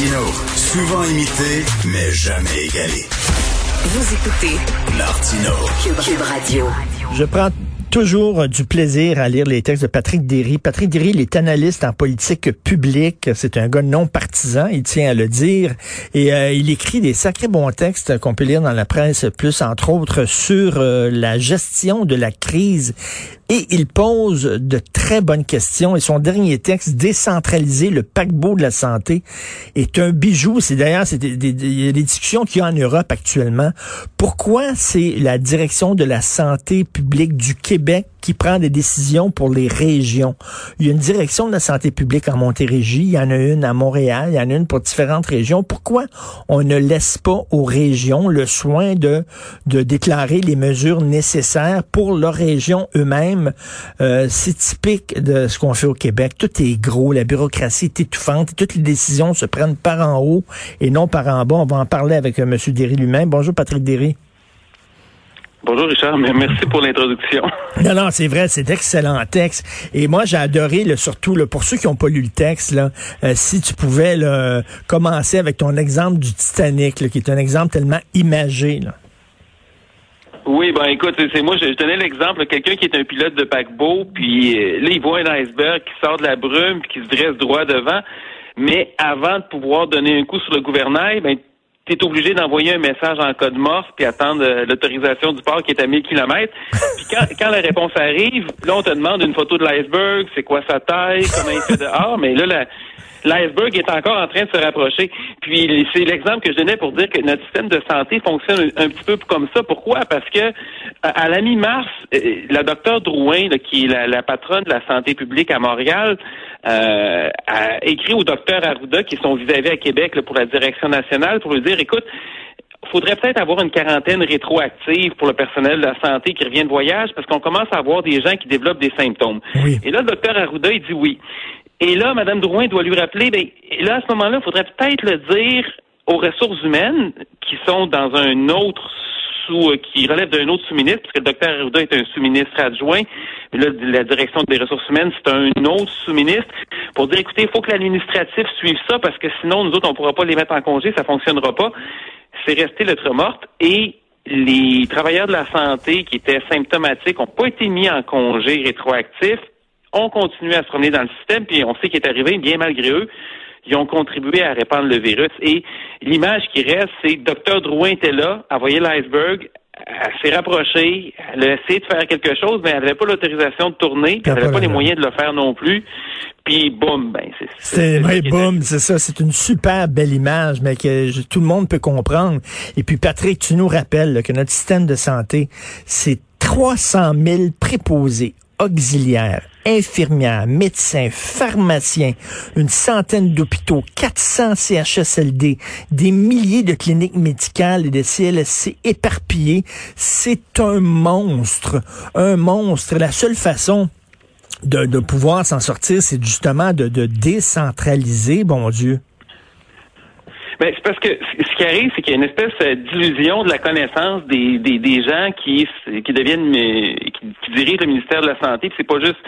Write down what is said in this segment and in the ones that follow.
Martino, souvent imité, mais jamais égalé. Vous écoutez Martino. Cube Radio. Je prends toujours du plaisir à lire les textes de Patrick Derry. Patrick Derry, il est analyste en politique publique. C'est un gars non partisan, il tient à le dire. Et euh, il écrit des sacrés bons textes qu'on peut lire dans la presse, plus entre autres sur euh, la gestion de la crise et il pose de très bonnes questions. Et son dernier texte, Décentraliser le paquebot de la santé, est un bijou. C'est d'ailleurs, c'est des, des, discussions qu'il y a en Europe actuellement. Pourquoi c'est la direction de la santé publique du Québec qui prend des décisions pour les régions. Il y a une direction de la santé publique en Montérégie, il y en a une à Montréal, il y en a une pour différentes régions. Pourquoi on ne laisse pas aux régions le soin de, de déclarer les mesures nécessaires pour leurs régions eux-mêmes? Euh, c'est typique de ce qu'on fait au Québec. Tout est gros, la bureaucratie est étouffante, toutes les décisions se prennent par en haut et non par en bas. On va en parler avec euh, M. Derry lui-même. Bonjour Patrick Derry. Bonjour Richard, merci pour l'introduction. Non, non, c'est vrai, c'est d'excellents textes. Et moi, j'ai adoré, le surtout, là, pour ceux qui n'ont pas lu le texte, là, euh, si tu pouvais là, commencer avec ton exemple du Titanic, là, qui est un exemple tellement imagé. Là. Oui, ben écoute, c'est moi, je, donnais l'exemple, quelqu'un qui est un pilote de paquebot, puis euh, là, il voit un iceberg qui sort de la brume, puis qui se dresse droit devant. Mais avant de pouvoir donner un coup sur le gouvernail, ben, tu es obligé d'envoyer un message en code morse puis attendre euh, l'autorisation du port qui est à 1000 km. Puis quand, quand, la réponse arrive, là, on te demande une photo de l'iceberg, c'est quoi sa taille, comment il fait dehors, mais là, la, l'iceberg est encore en train de se rapprocher. Puis c'est l'exemple que je donnais pour dire que notre système de santé fonctionne un, petit peu comme ça. Pourquoi? Parce que à, la mi-mars, euh, la docteur Drouin, qui est la, patronne de la santé publique à Montréal, euh, a écrit au docteur Arruda, qui est son vis-à-vis à Québec pour la direction nationale, pour lui dire, écoute, faudrait peut-être avoir une quarantaine rétroactive pour le personnel de la santé qui revient de voyage parce qu'on commence à avoir des gens qui développent des symptômes. Et là, le docteur Arruda, il dit oui. Et là, Mme Drouin doit lui rappeler, ben, là, à ce moment-là, il faudrait peut-être le dire aux ressources humaines qui sont dans un autre sous, euh, qui relève d'un autre sous-ministre, puisque le docteur Arruda est un sous-ministre adjoint. Là, la direction des ressources humaines, c'est un autre sous-ministre, pour dire, écoutez, il faut que l'administratif suive ça, parce que sinon, nous autres, on pourra pas les mettre en congé, ça fonctionnera pas. C'est resté lettre morte. Et les travailleurs de la santé qui étaient symptomatiques n'ont pas été mis en congé rétroactif ont continué à se promener dans le système, puis on sait qu'il est arrivé, bien malgré eux, ils ont contribué à répandre le virus. Et l'image qui reste, c'est que Dr. Drouin était là, a voyé l'iceberg, elle s'est rapprochée, elle a essayé de faire quelque chose, mais elle n'avait pas l'autorisation de tourner, puis elle n'avait pas les moyens de le faire non plus. Puis boum, ben c'est c'est vrai, boum, c'est ça, c'est une super belle image, mais que tout le monde peut comprendre. Et puis Patrick, tu nous rappelles que notre système de santé, c'est 300 000 préposés auxiliaires, infirmières, médecins, pharmaciens, une centaine d'hôpitaux, 400 CHSLD, des milliers de cliniques médicales et de CLSC éparpillés. C'est un monstre, un monstre. La seule façon de, pouvoir s'en sortir, c'est justement de, décentraliser, bon Dieu. Ben, c'est parce que ce qui arrive, c'est qu'il y a une espèce d'illusion de la connaissance des, gens qui, qui deviennent qui, dirigent le ministère de la Santé. C'est pas juste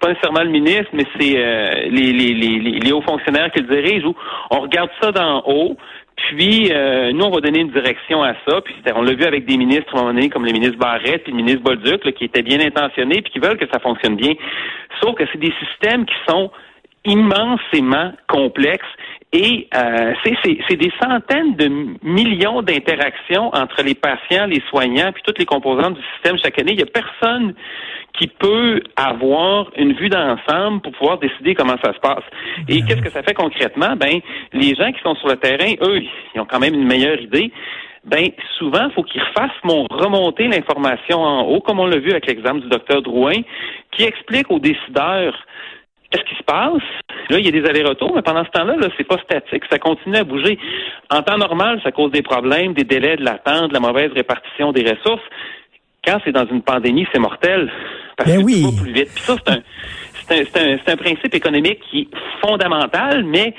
pas nécessairement le ministre, mais c'est euh, les, les, les, les, hauts fonctionnaires qui le dirigent où on regarde ça d'en haut. Puis euh, nous, on va donner une direction à ça. Puis on l'a vu avec des ministres à un moment donné, comme le ministre Barrette et le ministre Bolduc, qui étaient bien intentionnés puis qui veulent que ça fonctionne bien. Sauf que c'est des systèmes qui sont immensément complexes et euh, c'est des centaines de millions d'interactions entre les patients, les soignants, puis toutes les composantes du système chaque année. Il n'y a personne qui peut avoir une vue d'ensemble pour pouvoir décider comment ça se passe. Et ben qu'est-ce que ça fait concrètement? Ben, les gens qui sont sur le terrain, eux, ils ont quand même une meilleure idée. Ben, souvent, il faut qu'ils fassent mon remonter l'information en haut, comme on l'a vu avec l'exemple du docteur Drouin, qui explique aux décideurs qu'est-ce qui se passe? Là, il y a des allers-retours, mais pendant ce temps-là, -là, c'est pas statique, ça continue à bouger. En temps normal, ça cause des problèmes, des délais de l'attente, de la mauvaise répartition des ressources. Quand c'est dans une pandémie, c'est mortel. Parce ben que oui. va plus vite. Puis ça, c'est un, c'est un, un, un, principe économique qui est fondamental, mais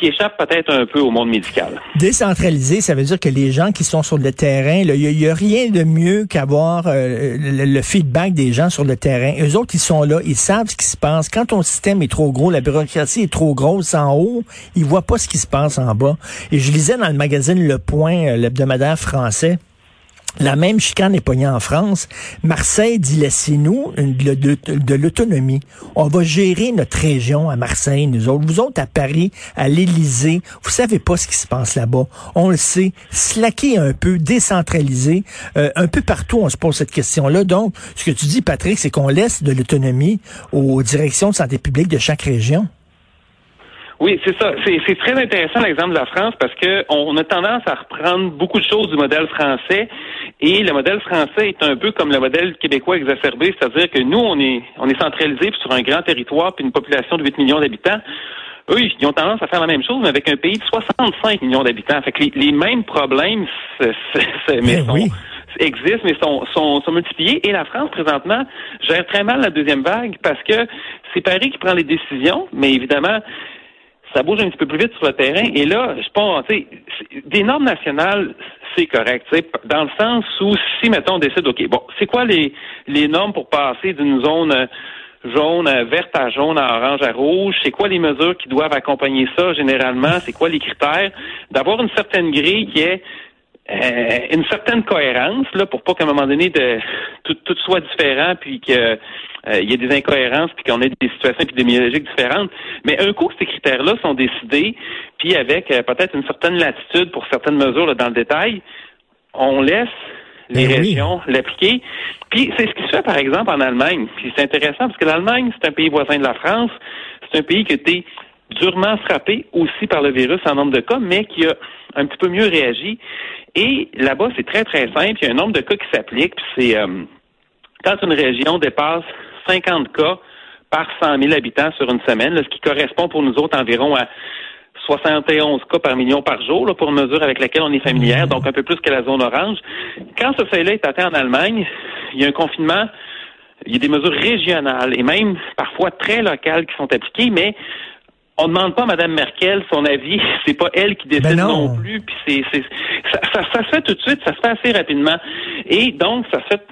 qui échappe peut-être un peu au monde médical. Décentraliser, ça veut dire que les gens qui sont sur le terrain, il n'y a, rien de mieux qu'avoir euh, le, feedback des gens sur le terrain. Eux autres, ils sont là, ils savent ce qui se passe. Quand ton système est trop gros, la bureaucratie est trop grosse en haut, ils voient pas ce qui se passe en bas. Et je lisais dans le magazine Le Point, euh, l'hebdomadaire français, la même chicane est pognée en France. Marseille dit laissez-nous de, l'autonomie. On va gérer notre région à Marseille, nous autres. Vous autres à Paris, à l'Élysée, vous savez pas ce qui se passe là-bas. On le sait. Slacker un peu, décentraliser. Euh, un peu partout, on se pose cette question-là. Donc, ce que tu dis, Patrick, c'est qu'on laisse de l'autonomie aux directions de santé publique de chaque région. Oui, c'est ça. C'est très intéressant l'exemple de la France parce que on a tendance à reprendre beaucoup de choses du modèle français et le modèle français est un peu comme le modèle québécois exacerbé, c'est-à-dire que nous on est on est centralisé sur un grand territoire puis une population de 8 millions d'habitants. Eux, ils ont tendance à faire la même chose, mais avec un pays de 65 millions d'habitants. Fait que les, mêmes problèmes mais ben existent, mais sont, sont, sont multipliés. Et la France, présentement, gère très mal la deuxième vague parce que c'est Paris qui prend les décisions, mais évidemment, ça bouge un petit peu plus vite sur le terrain. Et là, je pense, tu sais, des normes nationales, c'est correct, tu sais, dans le sens où si, mettons, on décide, OK, bon, c'est quoi les, les normes pour passer d'une zone euh, jaune verte à jaune à orange à rouge? C'est quoi les mesures qui doivent accompagner ça généralement? C'est quoi les critères? D'avoir une certaine grille qui est euh, une certaine cohérence là pour pas qu'à un moment donné de tout, tout soit différent puis que euh, il y ait des incohérences puis qu'on ait des situations épidémiologiques différentes. Mais un coup ces critères-là sont décidés, puis avec euh, peut-être une certaine latitude pour certaines mesures là, dans le détail, on laisse les ben régions l'appliquer. Puis c'est ce qui se fait par exemple en Allemagne. Puis c'est intéressant parce que l'Allemagne c'est un pays voisin de la France, c'est un pays qui a été durement frappé aussi par le virus en nombre de cas, mais qui a un petit peu mieux réagi. Et là-bas, c'est très, très simple. Il y a un nombre de cas qui s'applique. c'est euh, quand une région dépasse 50 cas par 100 000 habitants sur une semaine, ce qui correspond pour nous autres environ à 71 cas par million par jour, là, pour une mesure avec laquelle on est familière, donc un peu plus que la zone orange. Quand ce seuil-là est atteint en Allemagne, il y a un confinement, il y a des mesures régionales et même parfois très locales qui sont appliquées, mais on ne demande pas à Mme Merkel son avis. C'est pas elle qui décide ben non. plus. Puis c'est, c'est ça, ça, se fait tout de suite, ça se fait assez rapidement. Et donc, ça se fait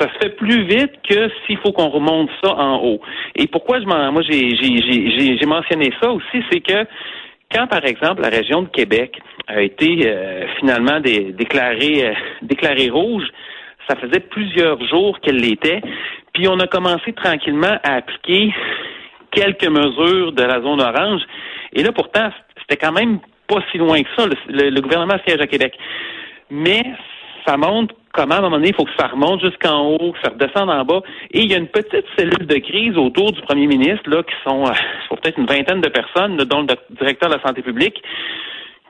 ça se fait plus vite que s'il faut qu'on remonte ça en haut. Et pourquoi je m'en, moi j'ai, j'ai, j'ai, mentionné ça aussi, c'est que quand par exemple la région de Québec a été euh, finalement déclarée euh, déclarée rouge, ça faisait plusieurs jours qu'elle l'était, puis on a commencé tranquillement à appliquer quelques mesures de la zone orange. Et là, pourtant, c'était quand même pas si loin que ça. Le, gouvernement siège à Québec. Mais ça montre comment, à un moment donné, il faut que ça remonte jusqu'en haut, que ça redescende en bas. Et il y a une petite cellule de crise autour du premier ministre, là, qui sont, euh, peut-être une vingtaine de personnes, dont le directeur de la santé publique,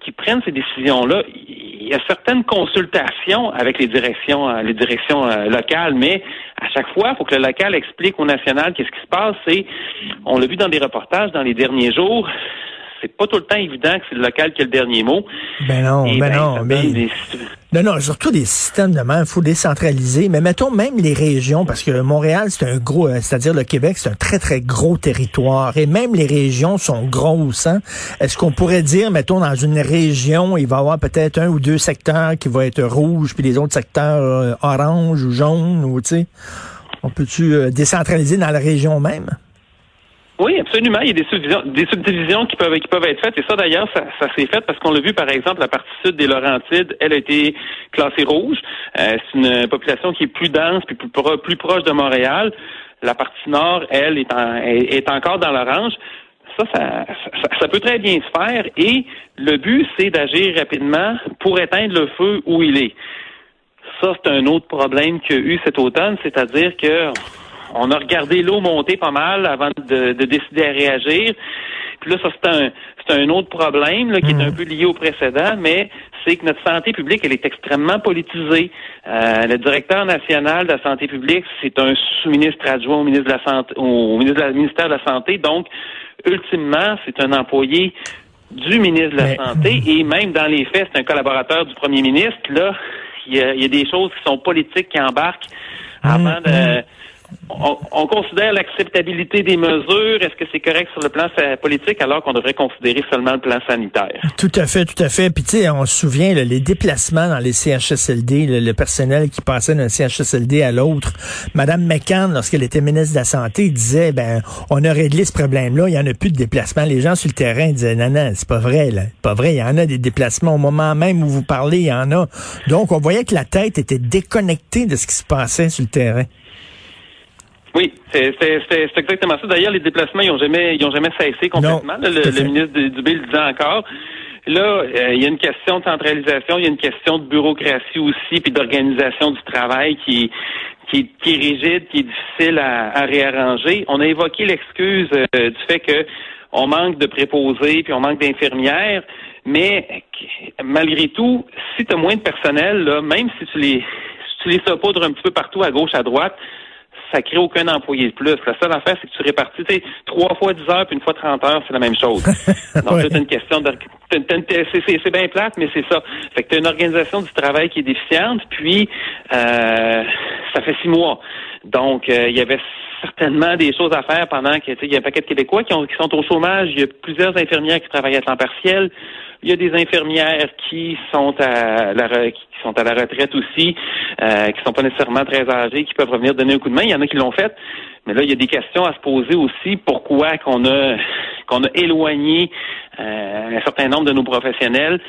qui prennent ces décisions-là. Il y a certaines consultations avec les directions, euh, les directions euh, locales, mais à chaque fois, il faut que le local explique au national qu'est-ce qui se passe. Et on l'a vu dans des reportages dans les derniers jours c'est pas tout le temps évident que c'est le local qui a le dernier mot. Ben non, ben, ben non, mais... Non, non, surtout des systèmes de main, il faut décentraliser. Mais mettons même les régions, parce que Montréal, c'est un gros, euh, c'est-à-dire le Québec, c'est un très, très gros territoire. Et même les régions sont grosses. Hein? Est-ce qu'on pourrait dire, mettons, dans une région, il va y avoir peut-être un ou deux secteurs qui vont être rouges, puis les autres secteurs euh, orange ou jaune, ou tu sais, on peut-tu euh, décentraliser dans la région même? Oui, absolument. Il y a des subdivisions, qui peuvent être faites. Et ça, d'ailleurs, ça, ça s'est fait parce qu'on l'a vu, par exemple, la partie sud des Laurentides, elle a été classée rouge. Euh, c'est une population qui est plus dense puis plus, proche de Montréal. La partie nord, elle, est, en, est, encore dans l'orange. Ça ça, ça, peut très bien se faire. Et le but, c'est d'agir rapidement pour éteindre le feu où il est. Ça, c'est un autre problème qu'il y a eu cet automne, c'est-à-dire que on a regardé l'eau monter pas mal avant de, décider à réagir. Puis là, ça, c'est un, c'est un autre problème qui est un hmm. peu lié au précédent, mais c'est que notre santé publique, elle est extrêmement politisée. Euh, le directeur national de la santé publique, c'est un sous-ministre adjoint au ministre de la santé, au ministre de ministère de la Santé. Donc, ultimement, c'est un employé du ministre de la Santé et même dans les faits, c'est un collaborateur du premier ministre. Là, il y a, des choses qui sont politiques qui embarquent hmm, avant de... On, considère l'acceptabilité des mesures. Est-ce que c'est correct sur le plan politique alors qu'on devrait considérer seulement le plan sanitaire? Tout à fait, tout à fait. Puis tu sais, on se souvient les déplacements dans les CHSLD, le, personnel qui passait d'un CHSLD à l'autre. Madame McCann, lorsqu'elle était ministre de la Santé, disait ben on a réglé ce problème-là, il y en a plus de déplacements. Les gens sur le terrain disaient non, non, c'est pas vrai, là. Pas vrai, il y en a des déplacements au moment même où vous parlez, il y en a. Donc on voyait que la tête était déconnectée de ce qui se passait sur le terrain. Oui, c'est exactement ça. D'ailleurs, les déplacements, ils n'ont jamais, ils ont jamais cessé complètement. le, ministre Dubé le disait encore. Là, euh, il y a une question de centralisation, il y a une question de bureaucratie aussi, puis d'organisation du travail qui, qui, qui, est rigide, qui est difficile à, réarranger. On a évoqué l'excuse euh, du fait que on manque de préposés, puis on manque d'infirmières, mais malgré tout, si tu as moins de personnel, là, même si tu les si tu les saupoudres un petit peu partout à gauche, à droite, ça crée aucun employé de plus. La seule affaire, c'est que tu répartis, tu sais, trois fois 10 heures puis une fois 30 heures, c'est la même chose. Donc, c'est une question de... C'est bien plate, mais c'est ça. Fait que tu as une organisation du travail qui est déficiente, puis euh, ça fait six mois. Donc, euh, il y avait certainement des choses à faire pendant que il y a un paquet de Québécois qui, ont, qui sont au chômage. Il y a plusieurs infirmières qui travaillent à temps partiel. Il y a des infirmières qui sont à la qui sont à la retraite aussi, euh, qui sont pas nécessairement très âgées, qui peuvent revenir donner un coup de main. Il y en a qui l'ont fait. Mais là, il y a des questions à se poser aussi. Pourquoi qu'on a qu'on a éloigné euh, un certain nombre de nos professionnels?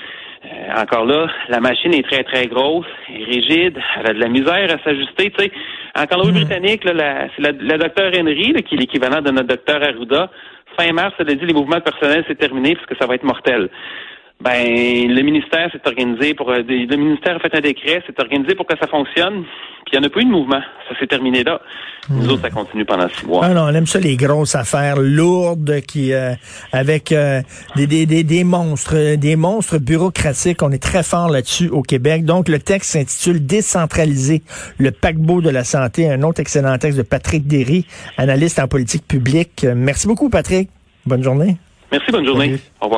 Euh, encore là, la machine est très, très grosse, rigide, elle a de la misère à s'ajuster. Tu sais, en Colombie-Britannique, là, c'est la docteur Henry, qui est l'équivalent de notre docteur Arruda. Fin mars, elle a dit les mouvements de personnel, c'est terminé parce que ça va être mortel. Ben, le ministère s'est organisé pour euh, le ministère a fait un décret, s'est organisé pour que ça fonctionne. Puis il n'y en a pas eu de mouvement. Ça s'est terminé là. Nous hmm. autres, ça continue pendant six mois. Ah non, on aime ça les grosses affaires lourdes qui euh, avec euh, des, des, des, des, monstres, des monstres bureaucratiques. On est très fort là-dessus au Québec. Donc le texte s'intitule Décentraliser le paquebot de la santé. Un autre excellent texte de Patrick Derry, analyste en politique publique. Merci beaucoup, Patrick. Bonne journée. Merci, bonne journée. Au revoir.